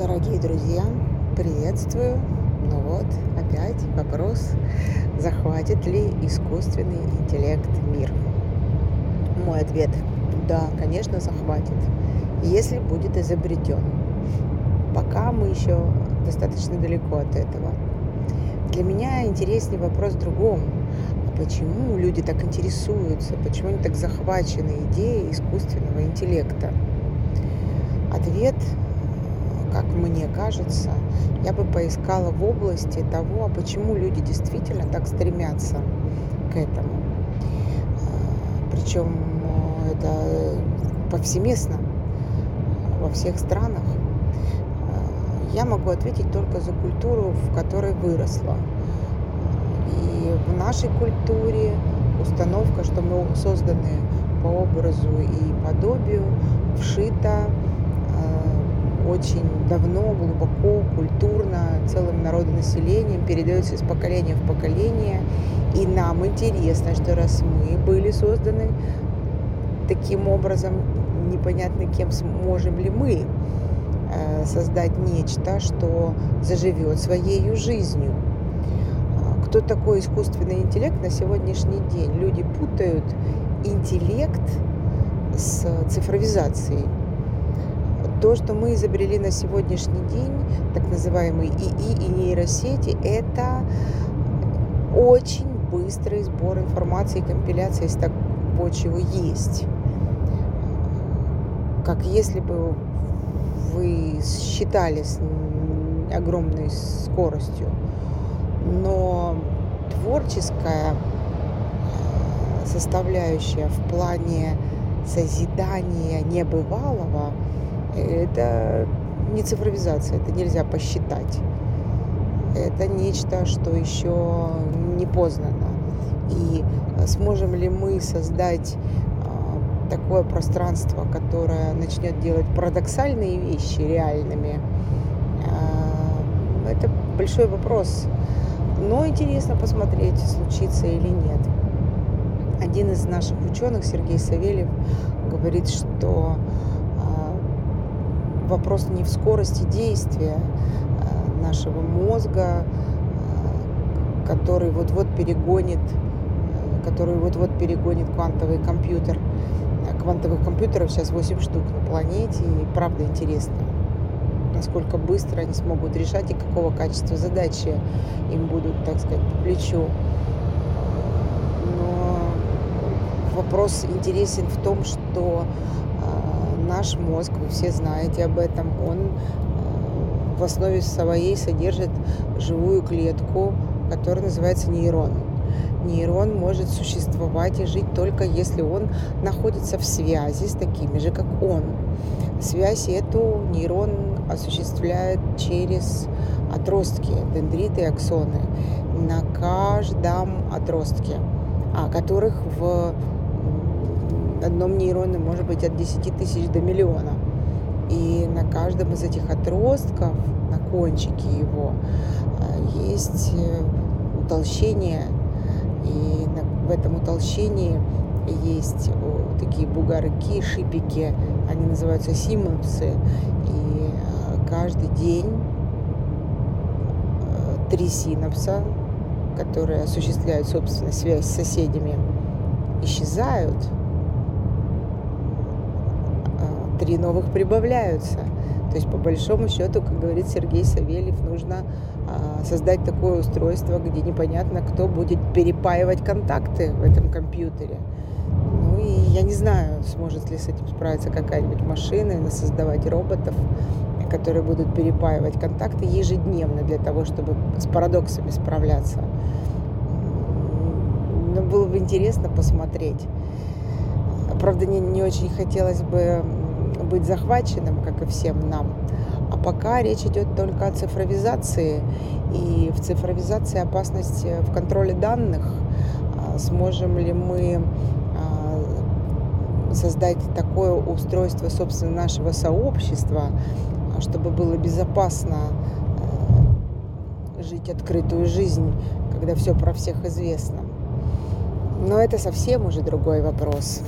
Дорогие друзья, приветствую. Ну вот, опять вопрос, захватит ли искусственный интеллект мир? Мой ответ – да, конечно, захватит, если будет изобретен. Пока мы еще достаточно далеко от этого. Для меня интереснее вопрос в другом. А почему люди так интересуются? Почему они так захвачены идеей искусственного интеллекта? Ответ как мне кажется, я бы поискала в области того, а почему люди действительно так стремятся к этому. А, Причем э, это повсеместно во всех странах. А, я могу ответить только за культуру, в которой выросла. И в нашей культуре установка, что мы созданы по образу и подобию, вшита очень давно, глубоко, культурно, целым народонаселением передается из поколения в поколение. И нам интересно, что раз мы были созданы таким образом, непонятно кем, сможем ли мы э, создать нечто, что заживет своей жизнью. А, кто такой искусственный интеллект на сегодняшний день? Люди путают интеллект с цифровизацией то, что мы изобрели на сегодняшний день, так называемые ИИ и нейросети, это очень быстрый сбор информации и компиляция из того, чего есть. Как если бы вы считали с огромной скоростью. Но творческая э, составляющая в плане созидания небывалого – это не цифровизация, это нельзя посчитать. Это нечто, что еще не познано. И сможем ли мы создать а, такое пространство, которое начнет делать парадоксальные вещи реальными, а, это большой вопрос. Но интересно посмотреть, случится или нет. Один из наших ученых, Сергей Савельев, говорит, что вопрос не в скорости действия а, нашего мозга, а, который вот-вот перегонит, а, который вот-вот перегонит квантовый компьютер. Квантовых компьютеров сейчас 8 штук на планете, и правда интересно, насколько быстро они смогут решать и какого качества задачи им будут, так сказать, по плечу. Но вопрос интересен в том, что наш мозг, вы все знаете об этом, он э, в основе своей содержит живую клетку, которая называется нейрон. Нейрон может существовать и жить только если он находится в связи с такими же, как он. Связь эту нейрон осуществляет через отростки, дендриты и аксоны на каждом отростке, о которых в одном нейроне может быть от 10 тысяч до миллиона. И на каждом из этих отростков, на кончике его, э, есть э, утолщение. И в этом утолщении есть такие бугорки, шипики, они называются симапсы. И э, каждый день три синапса, которые осуществляют, собственно, связь с соседями, исчезают – три новых прибавляются. То есть, по большому счету, как говорит Сергей Савельев, нужно а, создать такое устройство, где непонятно, кто будет перепаивать контакты в этом компьютере. Ну и я не знаю, сможет ли с этим справиться какая-нибудь машина, или создавать роботов, которые будут перепаивать контакты ежедневно для того, чтобы с парадоксами справляться. Но было бы интересно посмотреть. Правда, не, не очень хотелось бы быть захваченным, как и всем нам. А пока речь идет только о цифровизации. И в цифровизации опасность в контроле данных. А, сможем ли мы а, создать такое устройство, собственно, нашего сообщества, чтобы было безопасно а, жить открытую жизнь, когда все про всех известно. Но это совсем уже другой вопрос.